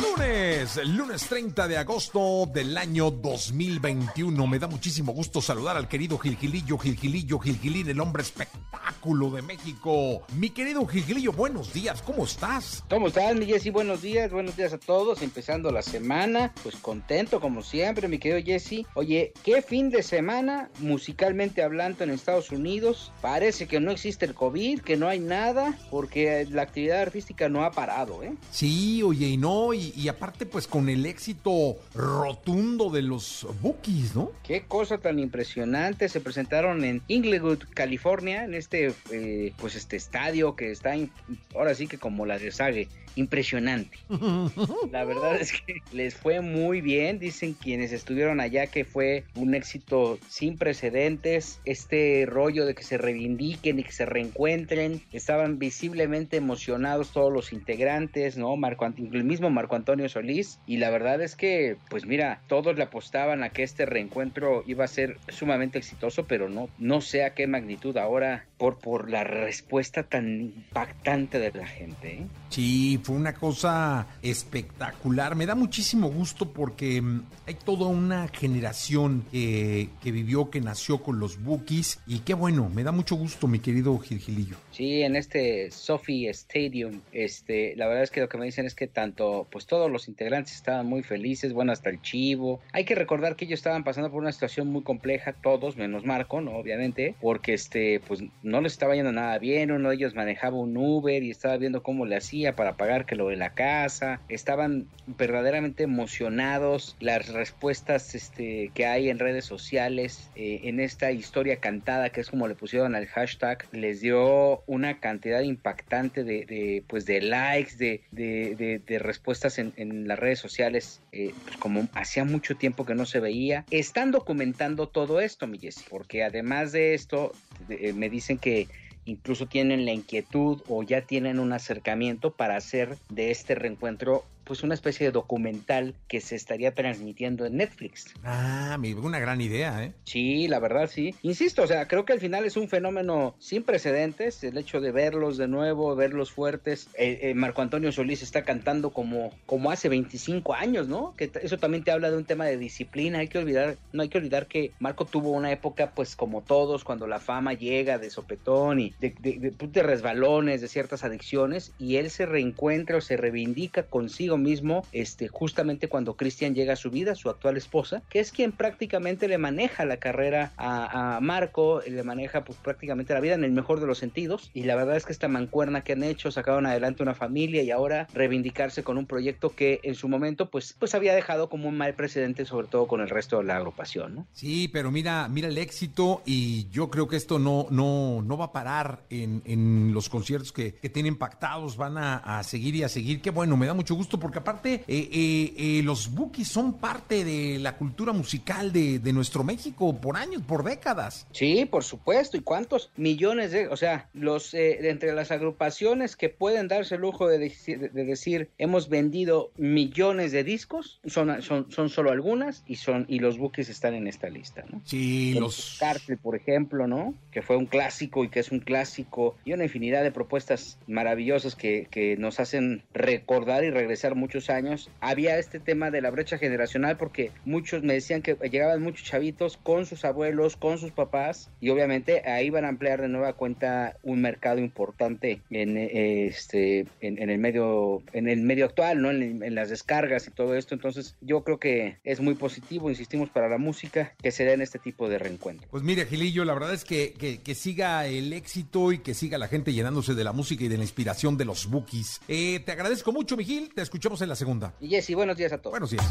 Lunes, lunes 30 de agosto del año 2021. Me da muchísimo gusto saludar al querido Gilgilillo, Gilgilillo, Gilgilín, el hombre espectáculo de México. Mi querido Gilgilillo, buenos días, ¿cómo estás? ¿Cómo estás, mi Jessy? Buenos días, buenos días a todos. Empezando la semana, pues contento como siempre, mi querido Jesse. Oye, ¿qué fin de semana, musicalmente hablando, en Estados Unidos? Parece que no existe el COVID, que no hay nada, porque la actividad artística no ha parado, ¿eh? Sí, oye, y no, y, y aparte, pues con el éxito rotundo de los Bookies, ¿no? Qué cosa tan impresionante. Se presentaron en Inglewood, California, en este, eh, pues este estadio que está, in- ahora sí que como la de Sage, impresionante. La verdad es que les fue muy bien. Dicen quienes estuvieron allá que fue un éxito sin precedentes. Este rollo de que se reivindiquen y que se reencuentren. Estaban visiblemente emocionados todos los integrantes, ¿no? Marco, el mismo Marco Antonio Solís. Y la verdad es que, pues mira, todos le apostaban a que este reencuentro iba a ser sumamente exitoso, pero no, no sé a qué magnitud ahora por, por la respuesta tan impactante de la gente. ¿eh? Sí, fue una cosa espectacular. Me da muchísimo gusto porque mm, hay toda una generación que, que vivió, que nació con los Bookies. Y qué bueno, me da mucho gusto, mi querido Gilgilillo. Sí, en este Sophie Stadium, este, la verdad es que lo que me dicen es que tanto, pues todos los integrantes estaban muy felices, bueno, hasta el chivo. Hay que recordar que ellos estaban pasando por una situación muy compleja, todos, menos Marco, ¿no? Obviamente, porque este, pues no les estaba yendo nada bien, uno de ellos manejaba un Uber y estaba viendo cómo le hacía para pagar que lo de la casa. Estaban verdaderamente emocionados, las respuestas este, que hay en redes sociales, eh, en esta historia cantada, que es como le pusieron al hashtag, les dio una cantidad impactante de, pues de likes, de, de, respuestas en, las redes sociales, eh, pues como hacía mucho tiempo que no se veía. Están documentando todo esto, mi porque además de esto, eh, me dicen que incluso tienen la inquietud o ya tienen un acercamiento para hacer de este reencuentro pues una especie de documental que se estaría transmitiendo en Netflix. Ah, una gran idea, ¿eh? Sí, la verdad sí. Insisto, o sea, creo que al final es un fenómeno sin precedentes, el hecho de verlos de nuevo, verlos fuertes. Eh, eh, Marco Antonio Solís está cantando como, como hace 25 años, ¿no? Que eso también te habla de un tema de disciplina. Hay que olvidar, no hay que olvidar que Marco tuvo una época, pues como todos, cuando la fama llega de sopetón y de, de, de- de resbalones, de ciertas adicciones, y él se reencuentra o se reivindica consigo mismo, este, justamente cuando Cristian llega a su vida, su actual esposa, que es quien prácticamente le maneja la carrera a, Marco, le maneja pues prácticamente la vida en el mejor de los sentidos, y la verdad es que esta mancuerna que han hecho, sacaron adelante una familia y ahora reivindicarse con un proyecto que en su momento pues, pues había dejado como un mal precedente, sobre todo con el resto de la agrupación, ¿no? Sí, pero mira, mira el éxito y yo creo que esto no, no, no va a parar en, en los conciertos que, que tienen pactados, van a, seguir y a seguir. Qué bueno, me da mucho gusto porque aparte eh, eh, eh, los Bookies son parte de la cultura musical de, de nuestro México por años, por décadas. Sí, por supuesto. ¿Y cuántos millones de, o sea, los eh, entre las agrupaciones que pueden darse el lujo de, deci- de- de decir hemos vendido millones de discos son, son, son solo algunas y son y los buques están en esta lista, ¿no? Sí, El los... Cártel, por ejemplo, ¿no? Que fue un clásico y que es un clásico y una infinidad de propuestas maravillosas que, que nos hacen recordar y regresar muchos años. Había este tema de la brecha generacional porque muchos me decían que llegaban muchos chavitos con sus abuelos, con sus papás y obviamente ahí van a ampliar de nueva cuenta un mercado importante en eh, este en, el medio en el medio actual, ¿no? En, las descargas y todo esto. Entonces, yo creo que es muy positivo, insistimos para la música que se den este tipo de reencuentros. Pues mire, Gilillo, la verdad es que, que, siga el éxito y que siga la gente llenándose de la música y de la inspiración de los Bookies. Eh, te agradezco mucho, Miguel. Te escuchamos en la segunda. Y Jessy, buenos días a todos. Buenos días.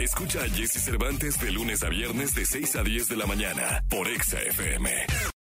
Escucha a Jesse Cervantes de lunes a viernes de 6 a 10 de la mañana por Exa FM.